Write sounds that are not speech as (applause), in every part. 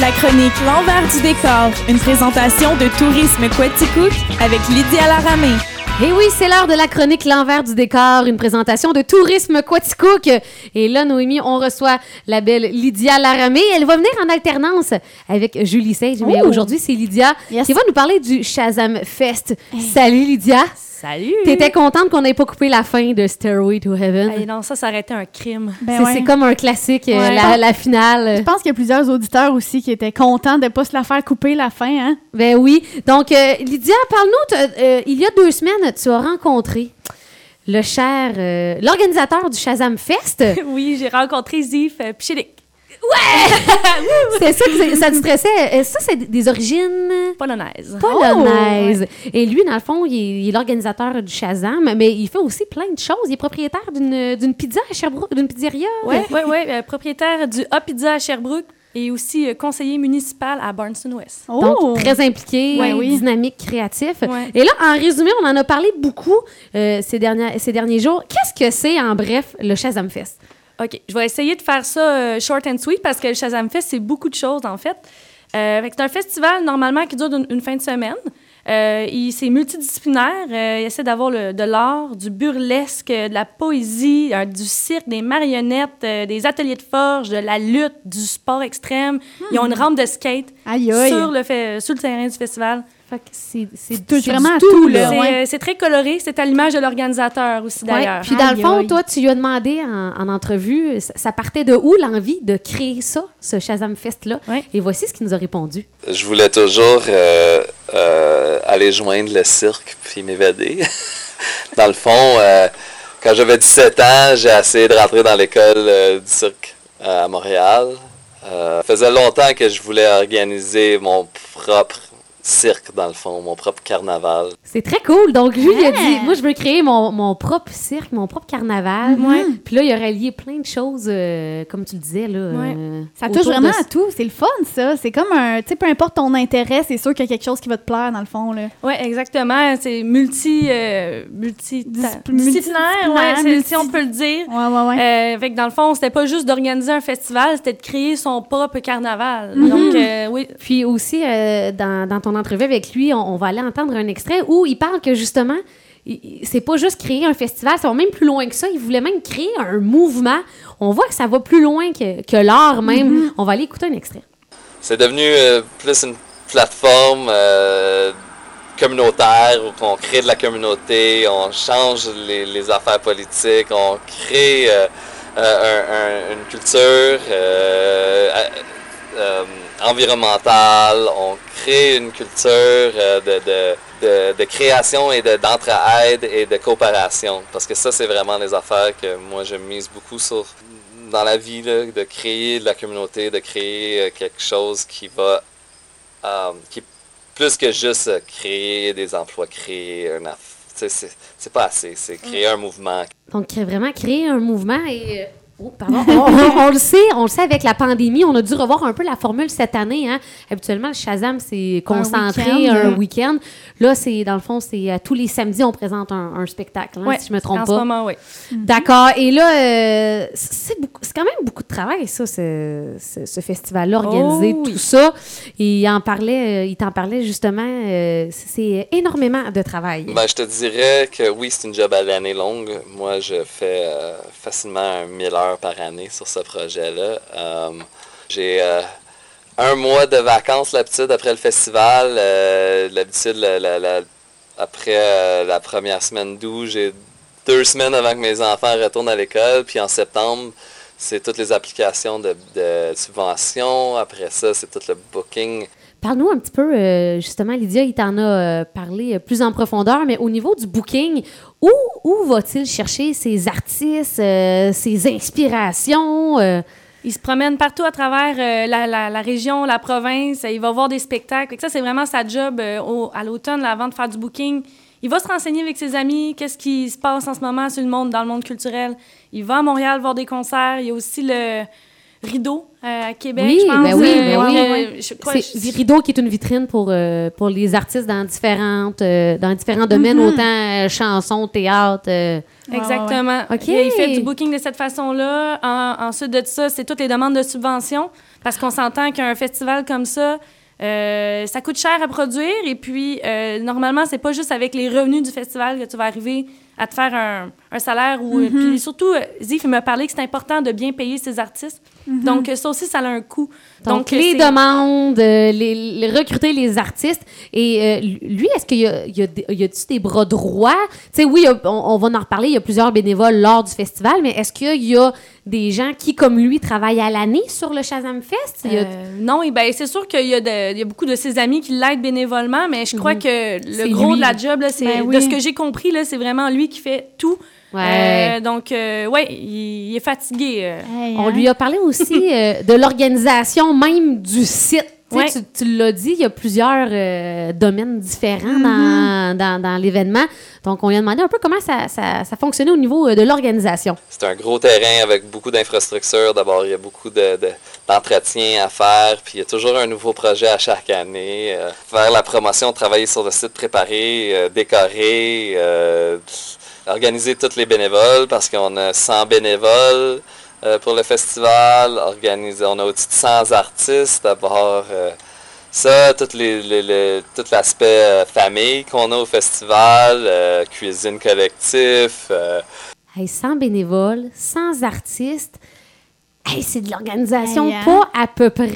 La chronique L'envers du décor, une présentation de Tourisme Quaticook avec Lydia Laramé. Et oui, c'est l'heure de la chronique L'envers du décor, une présentation de Tourisme Quaticook. Et là, Noémie, on reçoit la belle Lydia Laramé. Elle va venir en alternance avec Julie Sage. Mais Oh. aujourd'hui, c'est Lydia Yes. qui va nous parler du Shazam Fest. Salut Lydia. Salut! T'étais contente qu'on n'ait pas coupé la fin de Stairway to Heaven? Hey, non, ça, ça aurait été un crime. Ben c'est ouais. comme un classique, euh, Ouais. la, la finale. Je pense qu'il y a plusieurs auditeurs aussi qui étaient contents de ne pas se la faire couper la fin. Hein? Ben oui. Donc, euh, Lydia, parle-nous, euh, il y a deux semaines, tu as rencontré le cher, euh, l'organisateur du Shazam Fest. (laughs) oui, j'ai rencontré Zif euh, Pichelik. C'est ça que ça te stressait. Euh, Ça, c'est des origines Polonaise. polonaises. Et lui, dans le fond, il est l'organisateur du Shazam, mais il fait aussi plein de choses. Il est propriétaire d'une d'une pizza à Sherbrooke, d'une pizzeria. Oui, oui, oui. propriétaire du A Pizza à Sherbrooke et aussi euh, conseiller municipal à Barnston West. Oh! Donc, très impliqué, Ouais, oui. dynamique, créatif. Ouais. Et là, en résumé, on en a parlé beaucoup euh, ces, dernières, ces derniers jours. Qu'est-ce que c'est, en bref, le Shazam Fest? OK, je vais essayer de faire ça euh, short and sweet parce que le Shazam Fest, c'est beaucoup de choses, en fait. Euh, c'est un festival, normalement, qui dure une, une fin de semaine. Euh, c'est multidisciplinaire. Euh, il essaie d'avoir de l'art, du burlesque, de la poésie, euh, du cirque, des marionnettes, des ateliers de forge, de la lutte, du sport extrême. Ils ont une rampe de skate Aïe, aïe. sur le, sur le terrain du festival. Fait que c'est vraiment tout, tout, là. là. C'est ouais. euh, c'est très coloré. C'est à l'image de l'organisateur aussi, Ouais. d'ailleurs. Puis dans le fond, toi, tu lui as demandé en, en entrevue, ça, ça partait de où l'envie de créer ça, ce Shazam Fest-là? Ouais. Et voici ce qu'il nous a répondu. Je voulais toujours euh, euh, aller joindre le cirque puis m'évader. (laughs) dans le fond, euh, quand j'avais 17 ans, j'ai essayé de rentrer dans l'école euh, du cirque euh, à Montréal. Euh, ça faisait longtemps que je voulais organiser mon propre cirque, dans le fond, mon propre carnaval. C'est très cool. Donc, lui, il a dit, moi, je veux créer mon, mon propre cirque, mon propre carnaval. Puis là, il a rallié plein de choses, euh, comme tu le disais, là. Ouais. euh, Ça touche vraiment de- à tout. C'est le fun, ça. C'est comme un. Tu sais, peu importe ton intérêt, c'est sûr qu'il y a quelque chose qui va te plaire, dans le fond. Là. Oui, exactement. C'est multi, euh, multi Discipl- disciplinaire, ouais, c'est- multi- si on peut le dire. Ouais, ouais, ouais. Euh, fait que dans le fond, c'était pas juste d'organiser un festival, c'était de créer son propre carnaval. Mhm. Donc, euh, oui. Puis aussi, euh, dans, dans ton entrevue avec lui, on, on va aller entendre un extrait où il parle que justement, c'est pas juste créer un festival, ça va même plus loin que ça. Il voulait même créer un mouvement. On voit que ça va plus loin que, que l'art même. On va aller écouter un extrait. C'est devenu euh, plus une plateforme euh, communautaire où on crée de la communauté, on change les, les affaires politiques, on crée euh, euh, un- un- une culture euh, euh, environnementale, on crée une culture euh, de, de- de- de création et de- d'entraide et de coopération. Parce que ça, c'est vraiment les affaires que moi, je mise beaucoup sur dans la vie, là, de créer de la communauté, de créer euh, quelque chose qui va, euh, qui est plus que juste créer des emplois, créer un c'est pas assez, c'est créer un mouvement. Donc, vraiment créer un mouvement et. Oh, pardon. (laughs) on, on- on le sait, on le sait avec la pandémie, on a dû revoir un peu la formule cette année. Hein. Habituellement, le Shazam, c'est concentré week-end, un week-end. Là, c'est dans le fond, c'est euh, tous les samedis, on présente un, un spectacle, hein, Ouais, si je me trompe en pas. ce moment, oui. D'accord. Et là, euh, c'est quand même beaucoup de travail, ça, ce, ce- ce festival-là, organiser Oh, oui. tout ça. Et il en parlait, euh, il t'en parlait justement. euh, c'est énormément de travail. Ben, je te dirais que oui, c'est une job à l'année longue. Moi, je fais euh, facilement un 1000 heures par année sur ce projet-là. Euh, J'ai euh, un mois de vacances l'habitude après le festival. Euh, l'habitude, la- après euh, la première semaine d'août, j'ai deux semaines avant que mes enfants retournent à l'école. Puis en septembre, c'est toutes les applications de, de subventions. Après ça, c'est tout le booking. Parle-nous un petit peu, euh, justement, Lydia, il t'en a euh, parlé euh, plus en profondeur, mais au niveau du booking, où, va-t-il chercher ses artistes, euh, ses inspirations? euh? Il se promène partout à travers euh, la, région, la province. Il va voir des spectacles. Ça, c'est vraiment sa job à l'automne, avant de faire du booking. Il va se renseigner avec ses amis, qu'est-ce qui se passe en ce moment sur le monde, dans le monde culturel? Il va à Montréal voir des concerts. Il y a aussi le, Rideau euh, à Québec, Oui, je pense. ben oui, Euh, ben oui. euh, je- quoi, C'est je- Rideau qui est une vitrine pour, euh, pour les artistes dans différentes dans différents domaines, Mm-hmm. autant chansons, théâtre. Exactement. ouais. Il, fait du booking de cette façon-là. En- ensuite de ça, c'est toutes les demandes de subventions. Parce qu'on s'entend qu'un festival comme ça, euh, ça coûte cher à produire. Et puis, euh, normalement, c'est pas juste avec les revenus du festival que tu vas arriver à te faire un, un salaire. Ou, Puis surtout, euh, Zif il m'a parlé que c'est important de bien payer ses artistes. Donc, ça aussi, ça a un coût. Donc, euh, les demandes, euh, les, les- recruter les artistes. Et euh, lui, est-ce qu'il y a, il y a, il y a-tu des bras droits? Tu sais, oui, a- on, on va en reparler, il y a plusieurs bénévoles lors du festival, mais est-ce qu'il y a des gens qui, comme lui, travaillent à l'année sur le Shazam Fest? Il a- Euh, non, et ben, c'est sûr qu'il y, a y a beaucoup de ses amis qui l'aident bénévolement, mais je crois que le gros lui. de la job, là, c'est, Ben de ce que j'ai compris, c'est vraiment lui qui fait tout. Ouais. Euh, donc, euh, ouais, il, il est fatigué. euh. Hey, On hein? lui a parlé aussi euh, de l'organisation même du site. Tu sais, Ouais. Tu, tu l'as dit, il y a plusieurs euh, domaines différents Mm-hmm. dans, dans, dans l'événement. Donc, on lui a demandé un peu comment ça, ça, ça fonctionnait au niveau euh, de l'organisation. C'est un gros terrain avec beaucoup d'infrastructures. D'abord, il y a beaucoup de, de- d'entretien à faire, puis il y a toujours un nouveau projet à chaque année. Euh, faire la promotion, travailler sur le site, préparer, euh, décorer, euh, organiser tous les bénévoles, parce qu'on a 100 bénévoles euh, pour le festival. Organiser, on a au-dessus de 100 artistes. D'abord, euh, ça, tout, les, les- les- tout l'aspect euh, famille qu'on a au festival, euh, cuisine collectif. euh, Hey, 100 bénévoles, 100 artistes. Hey, c'est de l'organisation Hey, hein? pas à peu près.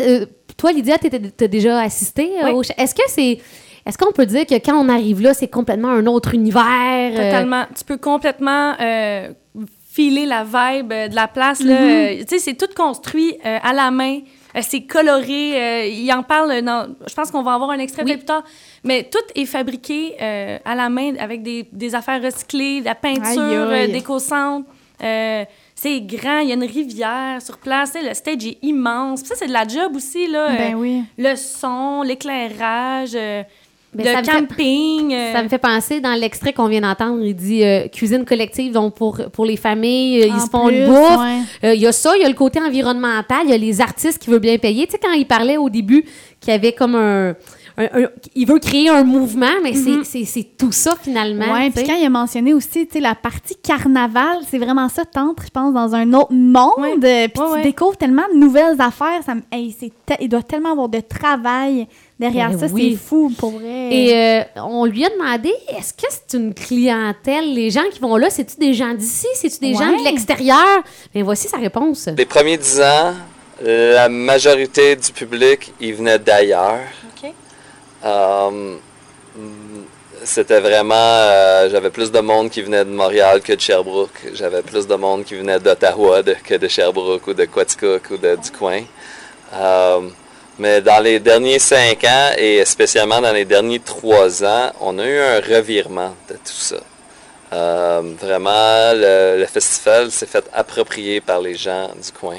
Euh, toi, Lydia, tu as déjà assisté Oui. au... Est-ce que c'est... Est-ce qu'on peut dire que quand on arrive là, c'est complètement un autre univers? euh, Totalement. Tu peux complètement euh, filer la vibe euh, de la place. Euh, tu sais, c'est tout construit à la main. C'est coloré. euh, il en parle dans... Je pense qu'on va avoir un extrait Oui. plus tard. Mais tout est fabriqué euh, à la main avec des, des affaires recyclées, de la peinture, euh, d'éco-centre. Euh, c'est grand, il y a une rivière sur place. Le stage est immense. Puis ça, c'est de la job aussi. Là, Ben oui. Le son, l'éclairage, ça le me fait- camping. euh, Ça me fait penser, dans l'extrait qu'on vient d'entendre, il dit euh, cuisine collective, donc pour, pour les familles, euh, ils En se font une bouffe. ouais. Euh, Il y a ça, il y a le côté environnemental, il y a les artistes qui veulent bien payer. Tu sais, quand il parlait au début qu'il y avait comme un, un- un- Il veut créer un mouvement, mais c'est- c'est tout ça finalement. Mm-hmm. Tu puis quand il a mentionné aussi, la partie carnaval, c'est vraiment ça, t'entres, je pense, dans un autre monde, puis Ouais, tu ouais. découvres tellement de nouvelles affaires, ça hey, te- il doit tellement avoir de travail derrière Ben ça, oui. c'est fou, pour vrai. Et euh, on lui a demandé est-ce que c'est une clientèle? Les gens qui vont là, c'est-tu des gens d'ici? C'est-tu des gens de l'extérieur? Mais voici sa réponse. Les premiers dix ans, la majorité du public, il venait d'ailleurs. OK. Euh, C'était vraiment... euh, J'avais plus de monde qui venait de Montréal que de Sherbrooke. J'avais plus de monde qui venait d'Ottawa de- que de Sherbrooke ou de Quaticook ou de, du coin. Euh, mais dans les derniers cinq ans, et spécialement dans les derniers trois ans, on a eu un revirement de tout ça. Euh, vraiment, le, festival s'est fait approprier par les gens du coin.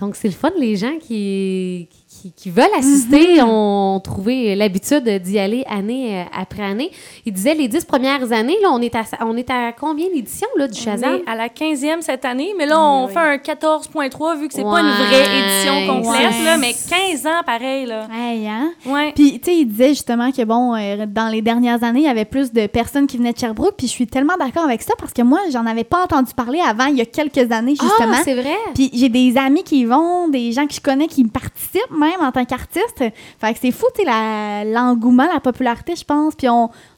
Donc, c'est le fun, les gens qui, qui veulent assister ont trouvé l'habitude d'y aller année euh, après année. Il disait les dix premières années, là, on est à, on est à combien d'éditions là, du On Shazam? est à la 15e cette année, mais là, on Oui, fait un 14.3 vu que c'est pas une Ouais, vraie édition complète, ouais. là, mais 15 ans pareil. Là. Hey, hein? Ouais. Puis, tu sais, il disait justement que, bon, euh, dans les dernières années, il y avait plus de personnes qui venaient de Sherbrooke. Puis, je suis tellement d'accord avec ça parce que moi, j'en avais pas entendu parler avant, il y a quelques années, justement. Ah, c'est vrai. Puis j'ai des amis qui y vont, des gens que je connais qui me participent même en tant qu'artiste. C'est fou, tu l'engouement, la, popularité, je pense.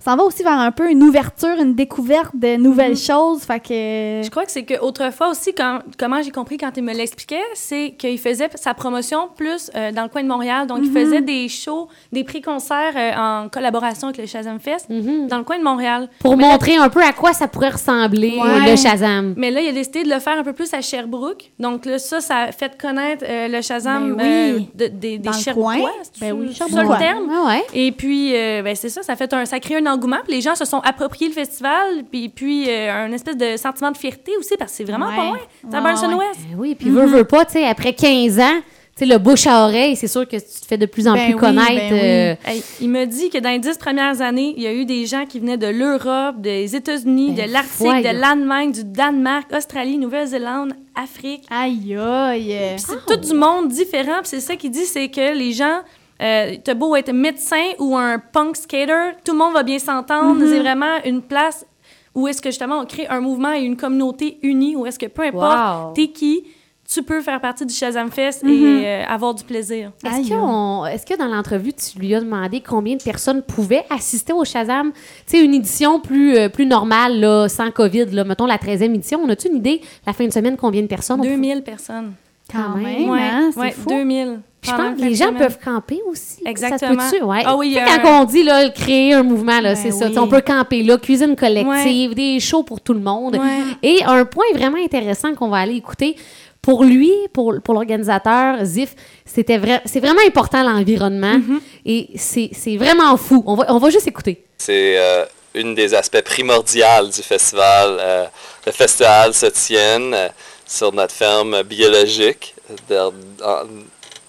S'en va aussi vers un peu une ouverture, une découverte de nouvelles choses. Fait que... Je crois que c'est qu'autrefois aussi, quand, comment j'ai compris quand il me l'expliquait, c'est qu'il faisait sa promotion plus euh, dans le coin de Montréal. Donc, il faisait des shows, des prix-concerts euh, en collaboration avec le Shazam Fest Mhm. dans le coin de Montréal. Pour Mais là- montrer un peu à quoi ça pourrait ressembler Ouais. le Shazam. Mais là, il a décidé de le faire un peu plus à Sherbrooke. Donc là, ça, ça a fait connaître euh, le Shazam Ben oui. euh, de- des, c'est Ben oui, ça Sherbrookois. le terme. Ah ouais. Et puis, euh, ben, c'est ça, ça, fait un, ça crée un engouement. Puis les gens se sont appropriés le festival. Puis, puis euh, un espèce de sentiment de fierté aussi, parce que c'est vraiment Ouais. pas loin. C'est à Ouais, Burns ouais. West. Ben oui, puis veut, veut pas, tu sais, après 15 ans, tu sais, le bouche à oreille, c'est sûr que tu te fais de plus en Ben plus oui, connaître. ben oui. euh, Hey, il me dit que dans les dix premières années, il y a eu des gens qui venaient de l'Europe, des États-Unis, Ben, de l'Arctique, de l'Allemagne, du Danemark, Australie, Nouvelle-Zélande, Afrique. Aïe, aïe. Puis c'est tout du monde différent. Puis c'est ça qu'il dit, c'est que les gens, euh, t'as beau être médecin ou un punk skater, tout le monde va bien s'entendre. Mm-hmm. C'est vraiment une place où est-ce que justement on crée un mouvement et une communauté unie, où est-ce que peu importe Wow. t'es qui, tu peux faire partie du Shazam Fest Mm-hmm. et euh, avoir du plaisir. Est-ce Aïe. que, on- est-ce que dans l'entrevue, tu lui as demandé combien de personnes pouvaient assister au Shazam? Tu sais, une édition plus, euh, plus normale, là, sans COVID, là, mettons la 13e édition. On a-tu une idée, la fin de semaine, combien de personnes? on 2000 personnes. Quand même. même, Ouais, hein, c'est ouais, fou. 2000. Je pense que les gens semaine. peuvent camper aussi. Exactement. Ça se? Ouais. Ah oui, quand un- on dit là, créer un mouvement, là, Ben c'est ça. Sais, oui. On peut camper là, cuisine collective, des shows pour tout le monde. Ouais. Et un point vraiment intéressant qu'on va aller écouter. Pour lui, pour, pour l'organisateur, Zif, c'était vrai, c'est vraiment important l'environnement Mm-hmm. et c'est c'est vraiment fou. On va, on va juste écouter. C'est euh, une des aspects primordiaux du festival. Euh, le festival se tient euh, sur notre ferme biologique. De- en-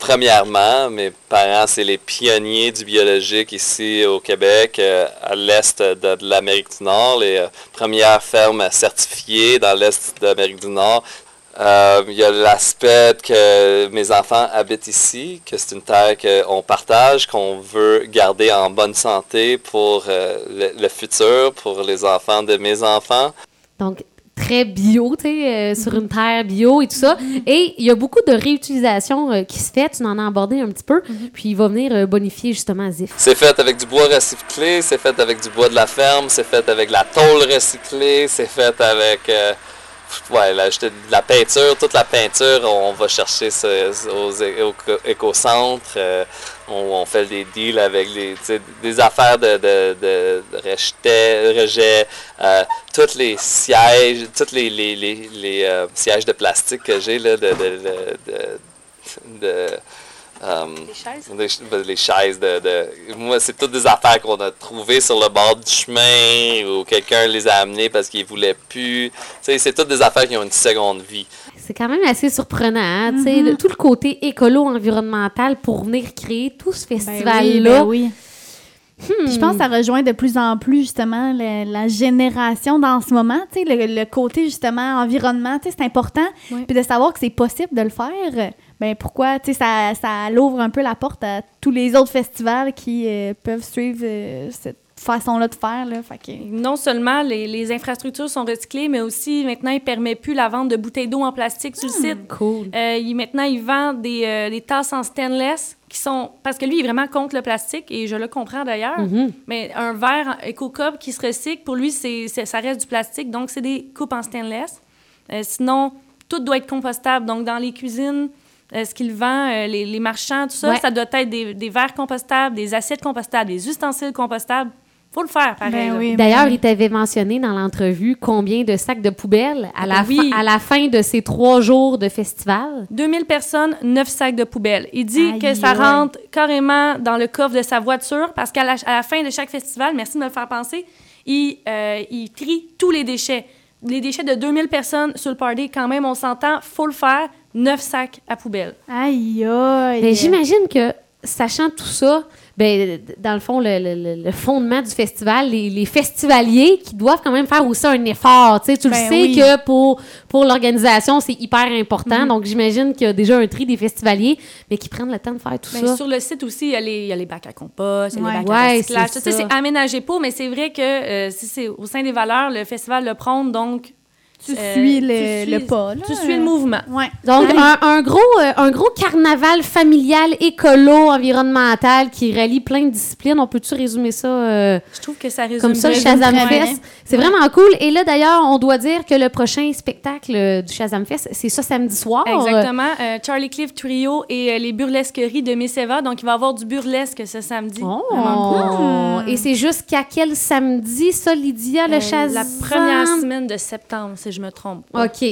premièrement, mes parents, c'est les pionniers du biologique ici au Québec, euh, à l'est de, l'Amérique du Nord, les euh, premières fermes certifiées dans l'est de l'Amérique du Nord. Euh, Il y a l'aspect que mes enfants habitent ici, que c'est une terre qu'on partage, qu'on veut garder en bonne santé pour le, futur, pour les enfants de mes enfants. Très bio, tu sais, euh, sur une terre bio et tout ça. Et il y a beaucoup de réutilisation euh, qui se fait. Tu en as abordé un petit peu. Puis il va venir euh, bonifier justement Zif. C'est fait avec du bois recyclé, c'est fait avec du bois de la ferme, c'est fait avec la tôle recyclée, c'est fait avec ouais, la, j'étais- la peinture, toute la peinture, on va chercher ça aux éco-centres. On, on fait des deals avec sais, des affaires de, de, de, rejet, euh, tous les sièges, tous les, les, les, euh, sièges de plastique que j'ai de, euh, Les chaises? des ben, les chaises de, de- Moi, c'est toutes des affaires qu'on a trouvées sur le bord du chemin ou quelqu'un les a amenées parce qu'il voulait plus. Tu sais, c'est toutes des affaires qui ont une seconde vie. C'est quand même assez surprenant, hein, tu sais, le- tout le côté écolo-environnemental pour venir créer tout ce Ben festival-là. oui, ben oui. Puis je pense que ça rejoint de plus en plus justement le- la génération dans ce moment, tu sais, le, le côté justement environnement, tu sais, c'est important. Puis de savoir que c'est possible de le faire, ben pourquoi, tu sais, ça, ça l'ouvre un peu la porte à tous les autres festivals qui euh, peuvent suivre euh, cette façon-là de faire, là. Fait que... Non seulement les, les infrastructures sont recyclées, mais aussi maintenant, il ne permet plus la vente de bouteilles d'eau en plastique sur le site. Cool. Euh, il, maintenant, il vend des, euh, des tasses en stainless qui sont... Parce que lui, il est vraiment contre le plastique, et je le comprends d'ailleurs. Mhm. Mais un verre éco-cup qui se recycle, pour lui, c'est, ça reste du plastique. Donc, c'est des coupes en stainless. Euh, sinon, tout doit être compostable. Donc, dans les cuisines, euh, ce qu'il vend, euh, les, les marchands, tout ça, Ouais. ça doit être des, des verres compostables, des assiettes compostables, des ustensiles compostables. Faut le faire, pareil. Ben oui, D'ailleurs, ben il t'avait mentionné dans l'entrevue combien de sacs de poubelle à la, Ben oui. fin, à la fin de ces trois jours de festival? 2000 personnes, 9 sacs de poubelle. Il dit Aïe, que ça rentre carrément dans le coffre de sa voiture parce qu'à la, à la fin de chaque festival, merci de me le faire penser, il, euh, il trie tous les déchets. Les déchets de 2000 personnes sur le party, quand même, on s'entend, faut le faire, 9 sacs à poubelle. Aïe, aïe. Mais j'imagine que, sachant tout ça, ben, dans le fond, le, le- le- le fondement du festival, les, les festivaliers qui doivent quand même faire aussi un effort. Tu sais, tu le Ben sais oui. que pour, pour l'organisation, c'est hyper important. Donc, j'imagine qu'il y a déjà un tri des festivaliers, mais qui prennent le temps de faire tout Ben, ça. sur le site aussi, il y, a les, il y a les bacs à compost, il y a Ouais. les bacs Ouais, à recyclage. c'est aménagé pour, mais c'est vrai que euh, si c'est au sein des valeurs, le festival le prône, donc tu euh, suis tu le, suis- le pas, là. tu suis le mouvement. Ouais. Donc, un, un gros, euh, un gros carnaval familial, écolo, environnemental qui relie plein de disciplines. On peut-tu résumer ça euh, Je trouve que ça résume comme ça, le. Shazam. Fest? C'est vraiment cool. Et là, d'ailleurs, on doit dire que le prochain spectacle du Shazam Fest, c'est ça samedi soir. Exactement. Euh, Charlie Cliff Trio et les burlesqueries de Miss Eva. Donc, il va y avoir du burlesque ce samedi. Oh! Cool. Et c'est jusqu'à quel samedi, ça, Lydia, le Shazam? La première semaine de septembre, je me trompe. pas. OK.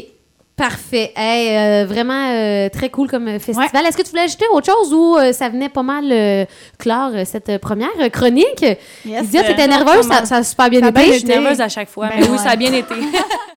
Parfait. Hey, euh, vraiment euh, très cool comme euh, festival. Est-ce que tu voulais ajouter autre chose ou euh, ça venait pas mal euh, clore euh, cette première chronique? Yes. Lydia, t'étais nerveuse, ça, ça a super bien Ça a été. bien Je suis nerveuse à chaque fois. Ben mais oui, ça a bien été. (laughs)